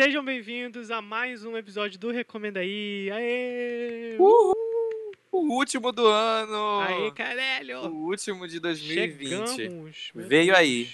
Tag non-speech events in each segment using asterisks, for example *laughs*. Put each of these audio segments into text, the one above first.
Sejam bem-vindos a mais um episódio do Recomenda aí. Aê! Uhul! O último do ano! Aê, caralho! O último de 2020. Chegamos! Veio Deus. aí.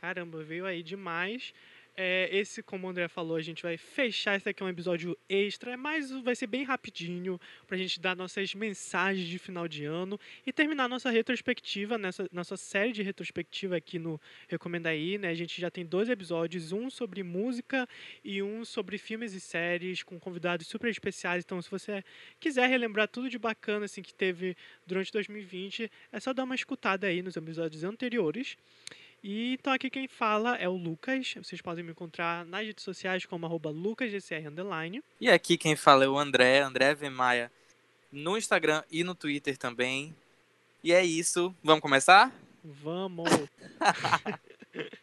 Caramba, veio aí demais. É, esse, como o André falou, a gente vai fechar. Esse aqui é um episódio extra, mas vai ser bem rapidinho pra gente dar nossas mensagens de final de ano e terminar nossa retrospectiva, nessa nossa série de retrospectiva aqui no Recomenda aí, né? A gente já tem dois episódios, um sobre música e um sobre filmes e séries com convidados super especiais. Então, se você quiser relembrar tudo de bacana assim que teve durante 2020, é só dar uma escutada aí nos episódios anteriores. E então aqui quem fala é o Lucas. Vocês podem me encontrar nas redes sociais como arroba lucasgcr underline. E aqui quem fala é o André, André V. Maia, no Instagram e no Twitter também. E é isso. Vamos começar? Vamos! *laughs* *laughs*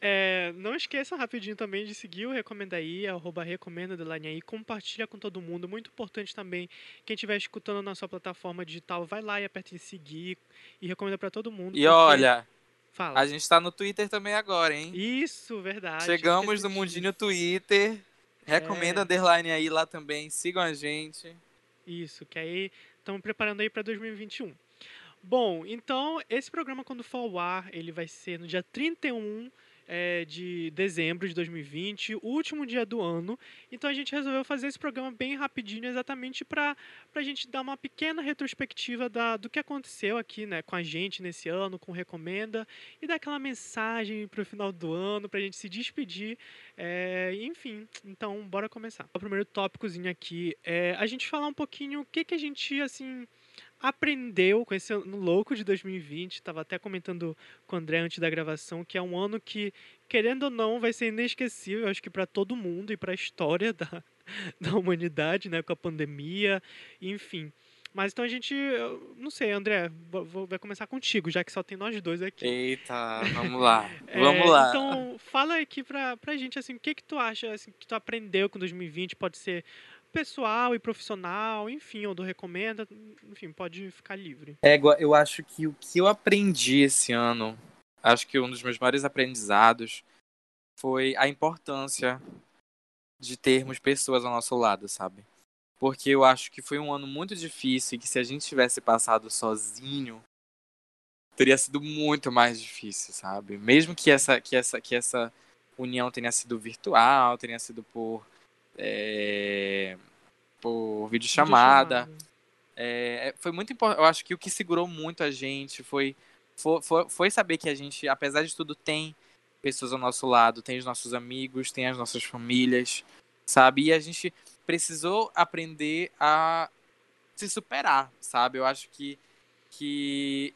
É, não esqueçam rapidinho também de seguir o Recomenda aí, arroba recomenda underline aí, compartilha com todo mundo. Muito importante também, quem estiver escutando na sua plataforma digital, vai lá e aperta em seguir e recomenda pra todo mundo. E porque- olha, Fala. a gente tá no Twitter também agora, hein? Isso, verdade. Chegamos no mundinho Twitter. Recomenda É. underline aí lá também. Sigam a gente. Isso, que aí estamos preparando aí para 2021. Bom, então esse programa quando for ao ar, ele vai ser no dia 31 é, de dezembro de 2020, o último dia do ano. Então a gente resolveu fazer esse programa bem rapidinho, exatamente para a gente dar uma pequena retrospectiva da, do que aconteceu aqui né, com a gente nesse ano, com Recomenda, e dar aquela mensagem para o final do ano, para a gente se despedir. É, enfim, então bora começar. O primeiro tópicozinho aqui é a gente falar um pouquinho o que, que a gente, assim, aprendeu com esse ano louco de 2020. Tava até comentando com o André antes da gravação que é um ano que, querendo ou não, vai ser inesquecível, acho que para todo mundo e para a história *laughs* da, da humanidade, né, com a pandemia, enfim. Mas então a gente, não sei, André, vou- vai começar contigo, já que só tem nós dois aqui. Eita, vamos lá. *laughs* É, Vamos lá. Então, fala aqui pra, pra gente, assim, o que que tu acha, assim, que tu aprendeu com 2020, pode ser pessoal e profissional, enfim, ou do recomenda, enfim, pode ficar livre. Égua, eu acho que o que eu aprendi esse ano, acho que um dos meus maiores aprendizados foi a importância de termos pessoas ao nosso lado, sabe? Porque eu acho que foi um ano muito difícil e que se a gente tivesse passado sozinho, teria sido muito mais difícil, sabe? Mesmo que essa, que essa, que essa união tenha sido virtual, tenha sido por, é, por videochamada. Videochamada. É, foi muito importante. Eu acho que o que segurou muito a gente foi, foi, foi, saber que a gente, apesar de tudo, tem pessoas ao nosso lado, tem os nossos amigos, tem as nossas famílias, sabe? E a gente precisou aprender a se superar, sabe? Eu acho que, que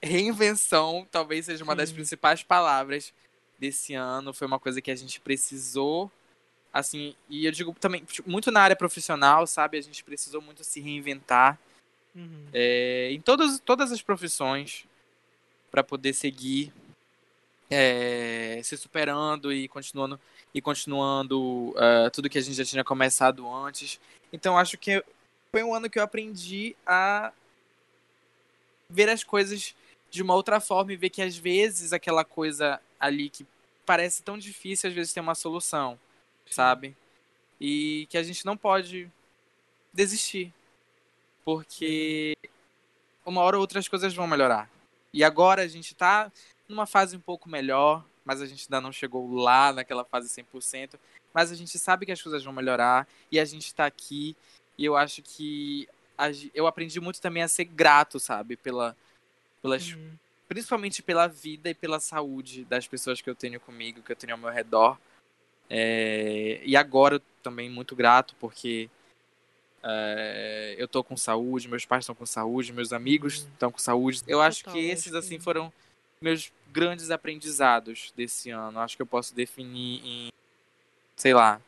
reinvenção talvez seja uma das Sim. principais palavras desse ano. Foi uma coisa que a gente precisou assim, e eu digo também, tipo, muito na área profissional, sabe? A gente precisou muito se reinventar Uhum. é, em todas, todas as profissões para poder seguir é, se superando e continuando e continuando ah, tudo que a gente já tinha começado antes. Então acho que foi um ano que eu aprendi a ver as coisas de uma outra forma e ver que às vezes aquela coisa ali que parece tão difícil às vezes tem uma solução sabe? E que a gente não pode desistir. Porque uma hora ou outra as coisas vão melhorar. E agora a gente tá numa fase um pouco melhor, mas a gente ainda não chegou lá naquela fase 100%. Mas a gente sabe que as coisas vão melhorar e a gente tá aqui. E eu acho que a eu aprendi muito também a ser grato, sabe? Pela, pelas, Uhum. principalmente pela vida e pela saúde das pessoas que eu tenho comigo, que eu tenho ao meu redor. É, e agora também muito grato porque é, eu tô com saúde, meus pais estão com saúde, meus amigos Uhum. estão com saúde. Eu acho que esses assim foram meus grandes aprendizados desse ano. Acho que eu posso definir em, sei lá,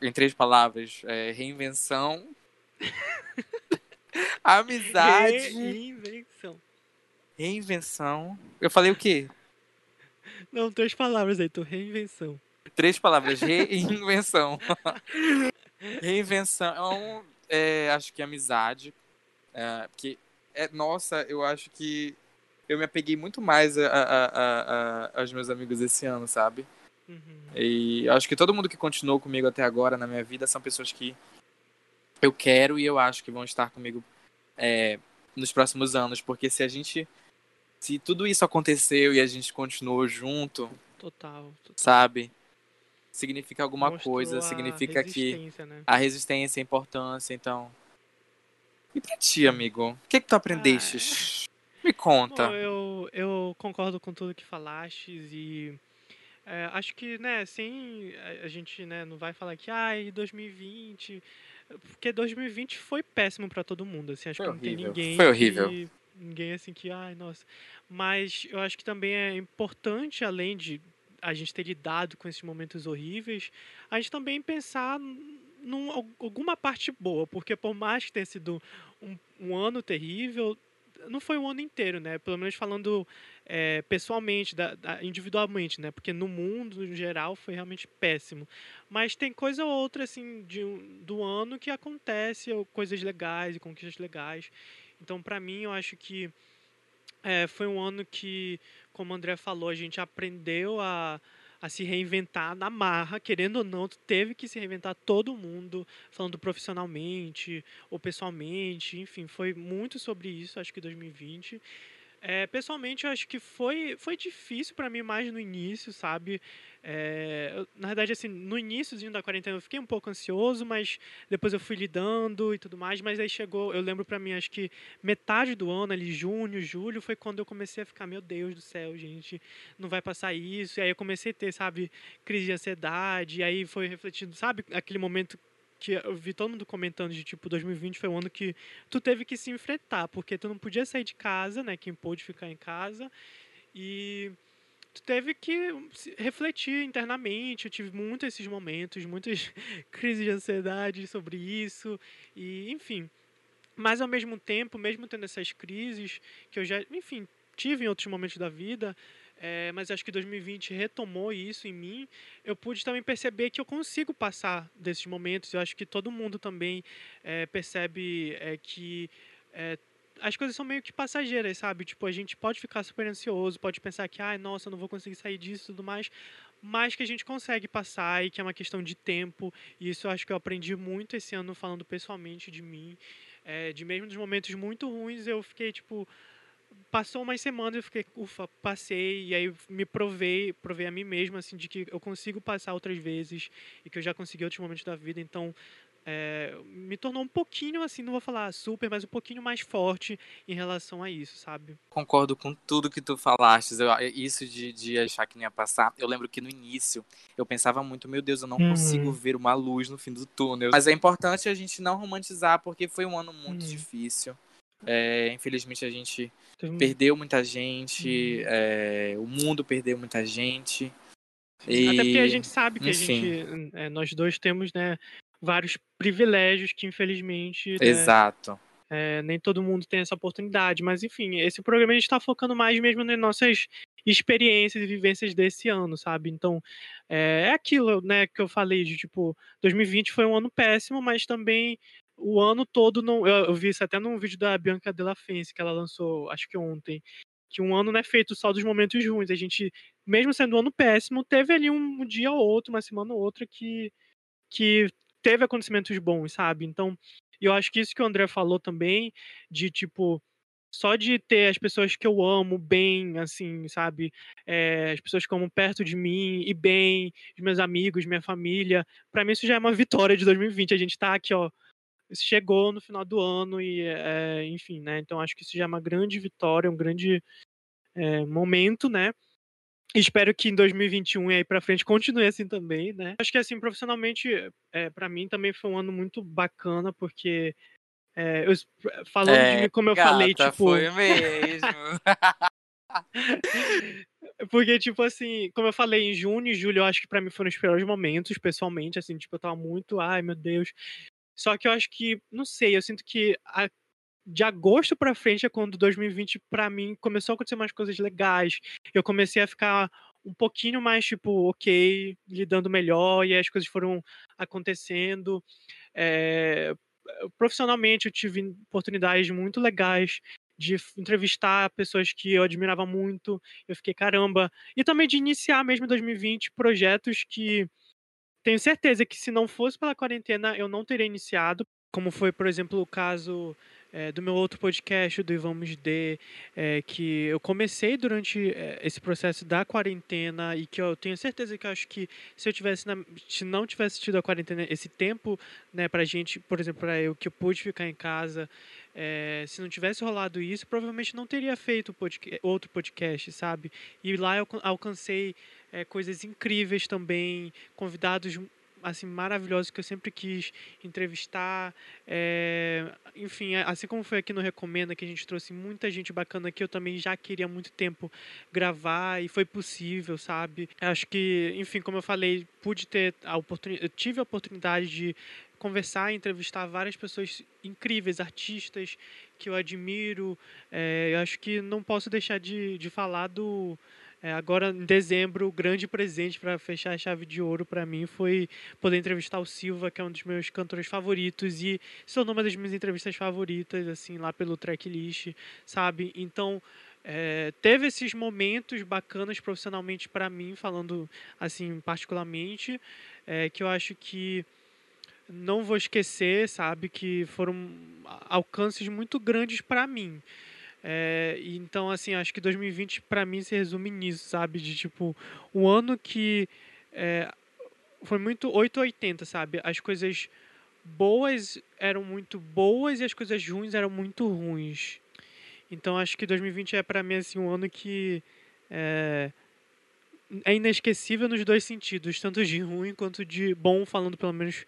em três palavras: é, reinvenção, *laughs* amizade, Reinvenção. reinvenção. Eu falei o quê? Não, três palavras aí, tu reinvenção. Três palavras: reinvenção. *laughs* reinvenção, é, acho que amizade. É, porque, é, nossa, eu acho que eu me apeguei muito mais a, a- a- a- aos meus amigos esse ano, sabe? Uhum. E acho que todo mundo que continuou comigo até agora na minha vida são pessoas que eu quero e eu acho que vão estar comigo é, nos próximos anos, porque se a gente se tudo isso aconteceu e a gente continuou junto, total, total. sabe? Significa alguma Mostrou coisa, significa que né? a resistência, a importância, então. E pra ti, amigo? O que é que tu aprendeste? Ah. Me conta. Bom, eu, eu concordo com tudo que falaste e é, acho que, né, sem a gente, né, não vai falar que, ai, 2020, porque 2020 foi péssimo para todo mundo, assim, acho foi que não tem ninguém Foi horrível. Que, ninguém assim que, ai, nossa. Mas eu acho que também é importante, além de a gente ter lidado com esses momentos horríveis, a gente também pensar num, alguma parte boa, porque por mais que tenha sido um, um ano terrível, não foi o ano inteiro, né? Pelo menos falando é, pessoalmente, da, da, individualmente, né? Porque no mundo, em geral, foi realmente péssimo. Mas tem coisa ou outra, assim, de, do ano que acontece, coisas legais e conquistas legais. Então, para mim, eu acho que é, foi um ano que, como o André falou, a gente aprendeu a, a se reinventar na marra, querendo ou não, teve que se reinventar todo mundo, falando profissionalmente ou pessoalmente, enfim, foi muito sobre isso, acho que 2020. É, pessoalmente, eu acho que foi, foi difícil para mim mais no início, sabe? É, eu, na verdade, assim, no iníciozinho da quarentena eu fiquei um pouco ansioso, mas depois eu fui lidando e tudo mais. Mas aí chegou, eu lembro para mim, acho que metade do ano, ali, junho, julho, foi quando eu comecei a ficar, meu Deus do céu, gente, não vai passar isso. E aí eu comecei a ter, sabe, crise de ansiedade. E aí foi refletindo, sabe, aquele momento que eu vi todo mundo comentando de tipo 2020 foi um ano que tu teve que se enfrentar, porque tu não podia sair de casa, né? Quem pôde ficar em casa. E tu teve que refletir internamente. Eu tive muitos esses momentos, muitas *laughs* crises de ansiedade sobre isso. E, enfim. Mas ao mesmo tempo, mesmo tendo essas crises, que eu já, enfim, tive em outros momentos da vida, é, mas acho que 2020 retomou isso em mim. Eu pude também perceber que eu consigo passar desses momentos. Eu acho que todo mundo também é, percebe é, que é, as coisas são meio que passageiras, sabe? Tipo, a gente pode ficar super ansioso, pode pensar que, ai, nossa, eu não vou conseguir sair disso e tudo mais, mas que a gente consegue passar e que é uma questão de tempo. E isso eu acho que eu aprendi muito esse ano falando pessoalmente de mim. É, de mesmo nos momentos muito ruins, eu fiquei, tipo, passou umas semanas eu fiquei, ufa, passei, e aí me provei, provei a mim mesmo, assim, de que eu consigo passar outras vezes e que eu já consegui outros momentos da vida, então é, me tornou um pouquinho, assim, não vou falar super, mas um pouquinho mais forte em relação a isso, sabe? Concordo com tudo que tu falaste, eu, isso de, de achar que não ia passar, eu lembro que no início eu pensava muito, meu Deus, eu não uhum. consigo ver uma luz no fim do túnel, mas é importante a gente não romantizar, porque foi um ano muito uhum. difícil, é, infelizmente a gente perdeu muita gente, hum. é, o mundo perdeu muita gente. E... Até porque a gente sabe que Enfim. a gente, é, nós dois temos, né, vários privilégios que infelizmente. Né, Exato. É, nem todo mundo tem essa oportunidade, mas enfim, esse programa a gente está focando mais mesmo nas nossas experiências e vivências desse ano, sabe? Então, é, é aquilo, né, que eu falei de tipo, 2020 foi um ano péssimo, mas também o ano todo não. Eu, eu, vi isso até num vídeo da Bianca Della Fence que ela lançou, acho que ontem. Que um ano não é feito só dos momentos ruins. A gente, mesmo sendo um ano péssimo, teve ali um, dia ou outro, uma semana ou outra que, que teve acontecimentos bons, sabe? Então, eu acho que isso que o André falou também, de tipo, só de ter as pessoas que eu amo bem, assim, sabe? É, as pessoas que amam perto de mim e bem, os meus amigos, minha família, para mim isso já é uma *laughs* vitória de 2020. A gente tá aqui, ó, chegou no final do ano e, é, enfim, né? Então acho que isso já é uma grande vitória, um grande é, momento, né? Espero que em 2021 e aí para frente continue assim também, né? Acho que assim profissionalmente, é, para mim também foi um ano muito bacana porque é, eu, falando de mim, como eu gata, falei, tipo. Foi mesmo. *laughs* Porque, tipo assim, como eu falei, em junho e julho, eu acho que para mim foram os piores momentos, pessoalmente, assim, tipo, eu tava muito, ai meu Deus, só que eu acho que, não sei, eu sinto que a, de agosto para frente é quando 2020 para mim começou a acontecer mais coisas legais. Eu comecei a ficar um pouquinho mais tipo, ok, lidando melhor e as coisas foram acontecendo. É, profissionalmente eu tive oportunidades muito legais de entrevistar pessoas que eu admirava muito. Eu fiquei, caramba. E também de iniciar mesmo em 2020 projetos que tenho certeza que se não fosse pela quarentena eu não teria iniciado. Como foi, por exemplo, o caso é, do meu outro podcast, do Vamos D, é, que eu comecei durante é, esse processo da quarentena e que eu tenho certeza que acho que se eu tivesse, na, se não tivesse tido a quarentena, esse tempo, né, pra gente, por exemplo, para eu que eu pude ficar em casa, se não tivesse rolado isso, provavelmente não teria feito podcast, outro podcast, sabe? E lá eu alcancei é, coisas incríveis também, convidados assim maravilhosos que eu sempre quis entrevistar. É, enfim, assim como foi aqui no Recomenda, que a gente trouxe muita gente bacana que eu também já queria há muito tempo gravar e foi possível, sabe? Acho que, enfim, como eu falei, pude ter a oportunidade, eu tive a oportunidade de conversar e entrevistar várias pessoas incríveis, artistas que eu admiro. É, eu acho que não posso deixar de, de falar do é, agora, em dezembro, o grande presente para fechar a chave de ouro para mim foi poder entrevistar o Silva, que é um dos meus cantores favoritos e se tornou uma das minhas entrevistas favoritas, assim, lá pelo tracklist, sabe? Então, é, teve esses momentos bacanas profissionalmente para mim, falando assim, particularmente, é, que eu acho que não vou esquecer, sabe? Que foram alcances muito grandes para mim. É, então, assim, acho que 2020 para mim se resume nisso, sabe? De tipo, um ano que é, foi muito 880, sabe? As coisas boas eram muito boas e as coisas ruins eram muito ruins. Então, acho que 2020 é para mim assim, um ano que é, é inesquecível nos dois sentidos, tanto de *laughs* ruim quanto de bom, falando pelo menos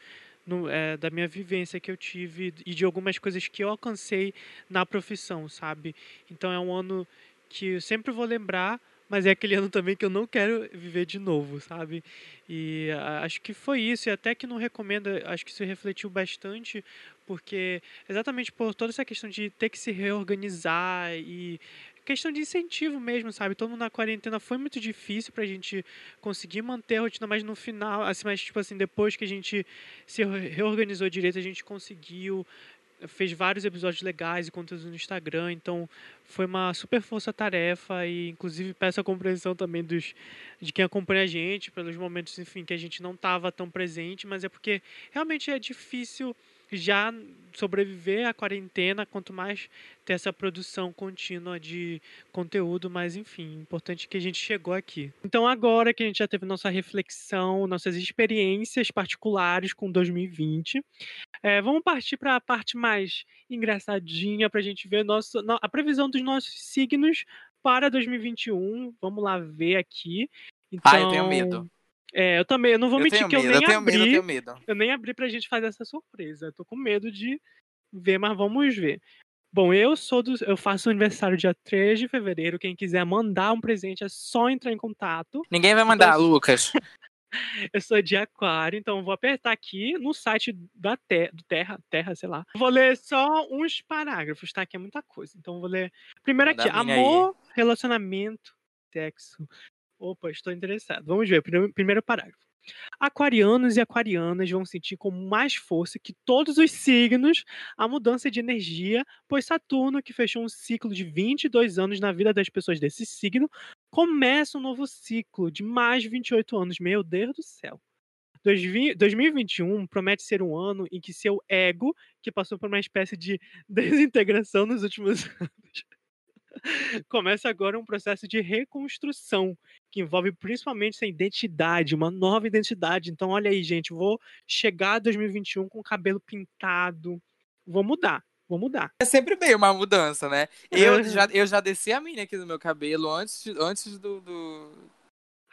no, é, da minha vivência que eu tive e de algumas coisas que eu alcancei na profissão, sabe? Então é um ano que eu sempre vou lembrar, mas é aquele *laughs* ano também que eu não quero viver de novo, sabe? E acho que foi isso, e até que não recomendo, acho que isso refletiu bastante, porque exatamente por toda essa questão de ter que se reorganizar e questão de incentivo mesmo, sabe? Todo mundo na quarentena foi muito difícil pra gente conseguir manter a rotina, mas no final, assim, mas tipo assim, depois que a gente se reorganizou direito, a gente conseguiu fez vários episódios legais e conteúdos no Instagram, então foi uma super força-tarefa e inclusive peço a compreensão também dos de quem acompanha a gente pelos momentos, enfim, que a gente não estava tão presente, mas é porque realmente é difícil já sobreviver à quarentena, quanto mais ter essa produção contínua de conteúdo, mas enfim, importante que a gente chegou aqui. Então agora que a gente já teve nossa reflexão, nossas experiências particulares com 2020, é, vamos partir para a parte mais engraçadinha para a gente ver nosso, a previsão dos nossos signos para 2021. Vamos lá ver aqui. Então, ah, eu tenho medo. É, eu também, eu não vou eu mentir que medo, eu nem eu tenho abri. Medo, eu, tenho medo. eu nem abri pra gente fazer essa surpresa. Eu tô com medo de ver, mas vamos ver. Bom, eu sou do, eu faço aniversário dia 3 de fevereiro. Quem quiser mandar um presente é só entrar em contato. Ninguém vai mandar, então, Lucas. *laughs* eu sou de aquário, então vou apertar aqui no site da te, do Terra, Terra, sei lá. Vou ler só uns parágrafos, tá? Que é muita coisa. Então vou ler. Primeiro aqui, amor, aí. relacionamento, sexo, Opa, estou interessado. Vamos ver, primeiro parágrafo. Aquarianos e aquarianas vão sentir com mais força que todos os signos a mudança de energia, pois Saturno, que fechou um ciclo de 22 anos na vida das pessoas desse signo, começa um novo ciclo de mais 28 anos. Meu Deus do céu. 2021 promete ser um ano em que seu ego, que passou por uma espécie de *laughs* desintegração nos últimos *laughs* anos, *laughs* começa agora um processo de reconstrução que envolve principalmente essa identidade, uma nova identidade. Então, olha aí, gente, vou chegar a 2021 com o cabelo pintado, vou mudar. Vou mudar. É sempre bem uma mudança, né? Eu, é. já, eu já desci a minha aqui do meu cabelo antes, antes do, do,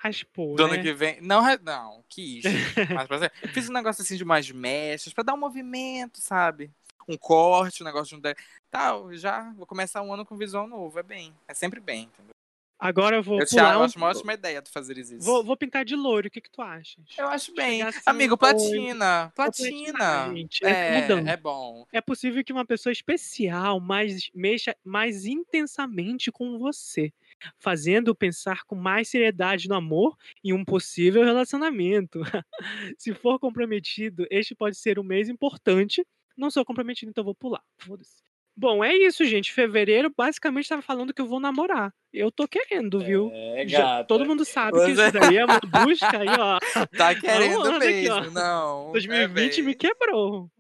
Raspou, do né? ano que vem. Não, não, quis. *laughs* Mas, fiz um negócio assim de mais mechas, pra dar um movimento, sabe? Um corte, um negócio de um tal, já vou começar um ano com visual novo, é bem, é sempre bem, entendeu? Agora eu vou eu pular. Eu um... acho uma ótima ideia tu fazer isso. Vou, vou pintar de loiro, o que que tu achas? Eu acho bem. Assim, Amigo, platina. Platina. gente. É, é, é, bom. É possível que uma pessoa especial mais, mexa mais intensamente com você, fazendo pensar com mais seriedade no amor e um possível relacionamento. *laughs* Se for comprometido, este pode ser um mês importante. Não sou comprometido, então vou pular. Foda-se. Bom, é isso, gente. Fevereiro basicamente estava falando que eu vou namorar. Eu tô querendo, viu? É, Já- todo mundo sabe Você- que isso daí é uma busca aí, ó. *laughs* Tá querendo aqui, mesmo, ó. não. 2020 é me quebrou.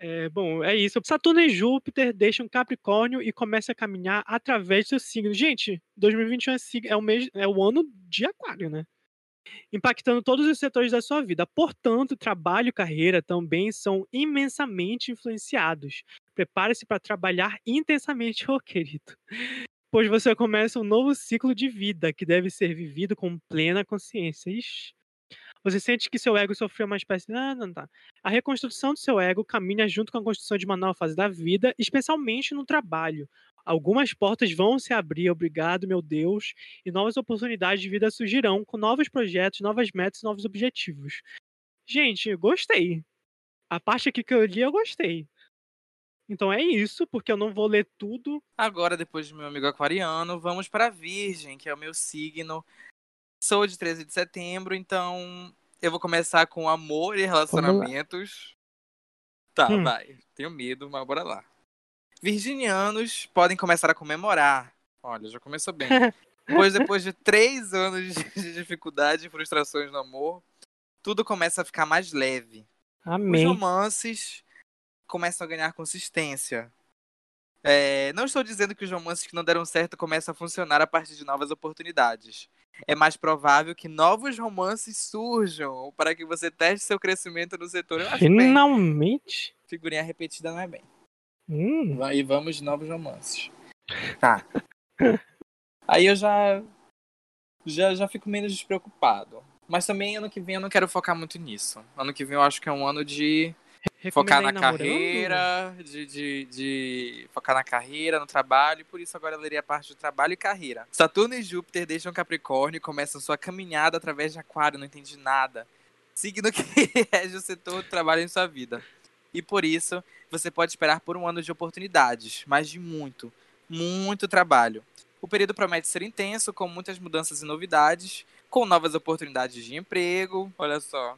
É, é, bom, é isso. Saturno e Júpiter deixam Capricórnio e começa a caminhar através do seu signo. Gente, 2021 é, é o mês, é o ano de Aquário, né? Impactando todos os setores da sua vida. Portanto, trabalho e carreira também são imensamente influenciados. Prepare-se para trabalhar intensamente, *laughs* ô querido. Pois você começa um novo ciclo de vida que deve ser vivido com plena consciência. Ixi. Você sente que seu ego sofreu uma espécie. Ah, não tá. A reconstrução do seu ego caminha junto com a construção de uma nova fase da vida, especialmente no trabalho. Algumas portas vão se abrir, obrigado, meu Deus, e novas oportunidades de vida surgirão com novos projetos, novas metas e novos objetivos. Gente, eu gostei. A parte aqui que eu li, eu gostei. Então é isso, porque eu não vou ler tudo. Agora, depois do meu amigo aquariano, vamos para Virgem, que é o meu signo. Sou de 13 de setembro, então eu vou começar com amor e relacionamentos. Tá, Hum. vai. Tenho medo, mas bora lá. Virginianos podem começar a comemorar. Olha, já começou bem. *laughs* Pois depois de três anos de dificuldade e frustrações no amor, tudo começa a ficar mais leve. Os Amém. romances começam a ganhar consistência. É, não estou dizendo que os romances que não deram certo começam a funcionar a partir de novas oportunidades. É mais provável que novos romances surjam para que você teste seu crescimento no setor. Acho bem. Finalmente. Figurinha repetida não é bem. Hum, E vamos de novos romances. Tá. Aí eu já, já já fico menos despreocupado. Mas também ano que vem eu não quero focar muito nisso. Ano que vem eu acho que é um ano de focar na recomendei namorando? carreira, de, de, de focar na carreira, no trabalho, e por isso agora eu leria a parte de trabalho e carreira. Saturno e Júpiter deixam Capricórnio e começam sua caminhada através de Aquário, não entendi nada. Signo que *laughs* rege o setor do trabalho em sua vida. E por isso, você pode esperar por um ano de oportunidades, mas de muito, muito trabalho. O período promete ser intenso, com muitas mudanças e novidades, com novas oportunidades de emprego, olha só,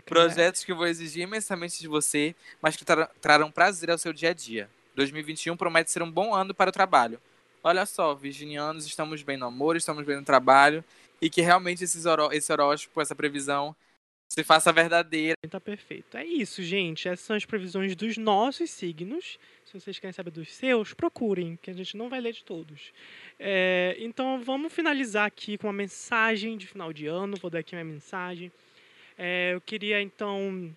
cara. Projetos que vão exigir imensamente de você, mas que tra- trarão prazer ao seu dia a dia. 2021 promete ser um bom ano para o trabalho. Olha só, virginianos, estamos bem no amor, estamos bem no trabalho, e que realmente esses esse horóscopo, essa previsão, se faça verdadeira. Tá perfeito. É isso, gente. Essas são as previsões dos nossos signos. Se vocês querem saber dos seus, procurem, que a gente não vai ler de todos. É, então, vamos finalizar aqui com uma mensagem de final de ano. Vou dar aqui minha mensagem. É, eu queria, então.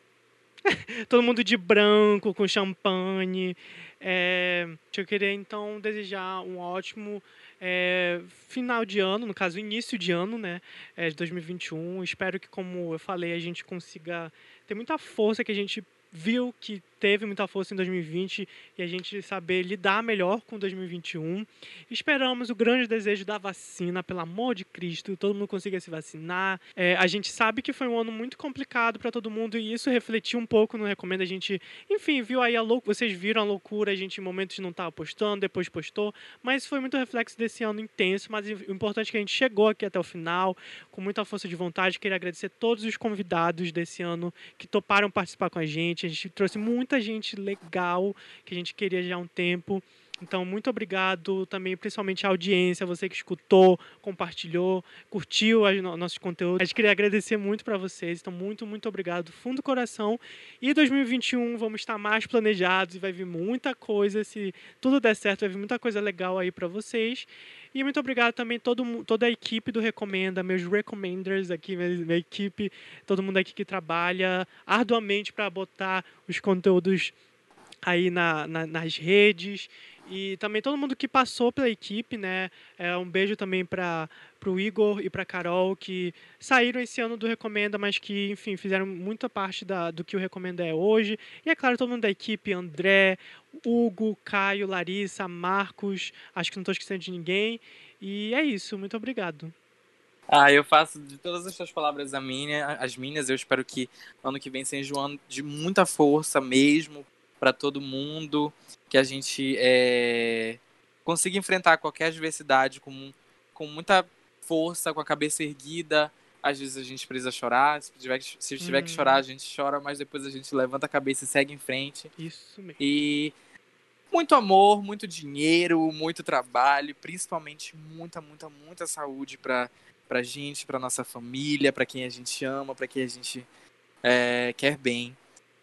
*laughs* todo mundo de branco, com champanhe. É, eu queria, então, desejar um ótimo é, final de ano, no caso, início de ano, né? é, de 2021. Espero que, como eu falei, a gente consiga ter muita força, que a gente viu que teve muita força em 2020 e a gente saber lidar melhor com 2021. Esperamos o grande desejo da vacina, pelo amor de Cristo, todo mundo consiga se vacinar. É, a gente sabe que foi um ano muito complicado para todo mundo e isso refletiu um pouco no Recomenda. A gente, enfim, viu aí a loucura, vocês viram a loucura, a gente em momentos não estava postando, depois postou, mas foi muito reflexo desse ano intenso. Mas o importante é que a gente chegou aqui até o final, com muita força de vontade. Queria agradecer todos os convidados desse ano que toparam participar com a gente. A gente trouxe muita gente legal que a gente queria já há um tempo. Então, muito obrigado também, principalmente a audiência, você que escutou, compartilhou, curtiu no- nosso conteúdo. A gente queria agradecer muito para vocês. Então, muito, muito obrigado, do fundo do coração. E 2021 vamos estar mais planejados e vai vir muita coisa. Se tudo der certo, vai vir muita coisa legal aí para vocês. E muito obrigado também todo, toda a equipe do Recomenda, meus recommenders aqui, minha, minha equipe, todo mundo aqui que trabalha arduamente para botar os conteúdos aí na, na- nas redes e também todo mundo que passou pela equipe, né? É, um beijo também para o Igor e para Carol que saíram esse ano do Recomenda, mas que, enfim, fizeram muita parte da, do que o Recomenda é hoje. E é claro, todo mundo da equipe, André, Hugo, Caio, Larissa, Marcos, acho que não estou esquecendo de ninguém. E é isso, muito obrigado. Ah, eu faço de todas as suas palavras a minha, as minhas. Eu espero que ano que vem seja um ano de muita força mesmo para todo mundo, que a gente é, consiga enfrentar qualquer adversidade com, com muita força, com a cabeça erguida. Às vezes a gente precisa chorar, se tiver, que- se tiver que chorar, a gente chora, mas depois a gente levanta a cabeça e segue em frente. Isso mesmo. E muito amor, muito dinheiro, muito trabalho, principalmente muita, muita, muita saúde para pra gente, pra nossa família, para quem a gente ama, para quem a gente é, quer bem.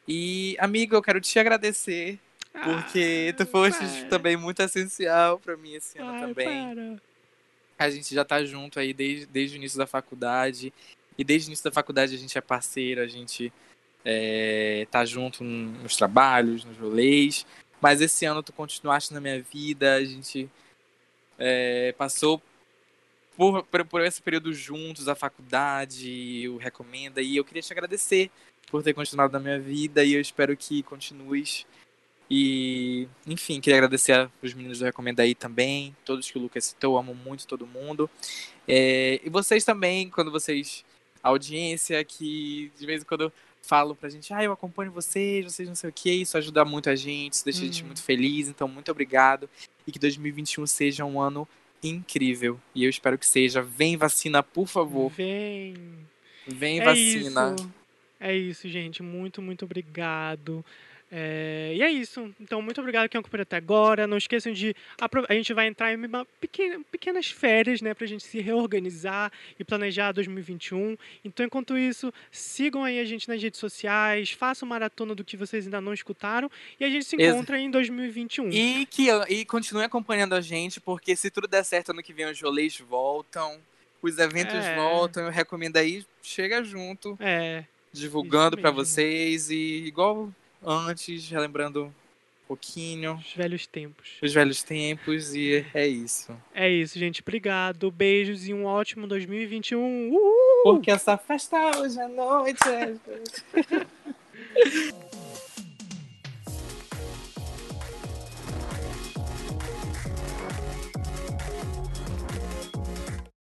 E, amigo, eu quero te agradecer, porque ah, tu foste para. também muito essencial para mim esse ano Ai, também. Para. A gente já tá junto aí desde, desde o início da faculdade. E desde o início da faculdade a gente é parceiro, a gente é, tá junto nos trabalhos, nos rolês. Mas esse ano tu continuaste na minha vida, a gente é, passou por, por, por, esse período juntos, a faculdade, o Recomenda, e eu queria te agradecer por ter continuado na minha vida e eu espero que continues. E, enfim, queria agradecer os meninos do Recomenda aí também, todos que o Lucas citou, amo muito todo mundo. É, e vocês também, quando vocês, a audiência que de vez em quando falam pra gente, ah, eu acompanho vocês, vocês não sei o que, isso ajuda muito a gente, isso deixa a gente uhum. muito feliz, então muito obrigado. E que 2021 seja um ano incrível. E eu espero que seja. Vem vacina, por favor. Vem. Vem é vacina. Isso. É isso, gente. Muito, muito obrigado. É, e é isso. Então, muito obrigado quem acompanhou até agora. Não esqueçam de. A gente vai entrar em pequena, pequenas férias, né? Pra gente se reorganizar e planejar 2021. Então, enquanto isso, sigam aí a gente nas redes sociais, façam maratona do que vocês ainda não escutaram. E a gente se encontra Ex em 2021. E, que, e continue acompanhando a gente, porque se tudo der certo ano que vem, os rolês voltam, os eventos é. voltam. Eu recomendo aí, chega junto. É. Divulgando para vocês. E igual antes, relembrando um pouquinho. Os velhos tempos. Os velhos tempos, e é isso. É isso, gente. Obrigado. Beijos e um ótimo 2021. Uhul! Porque essa festa hoje à noite é. *laughs*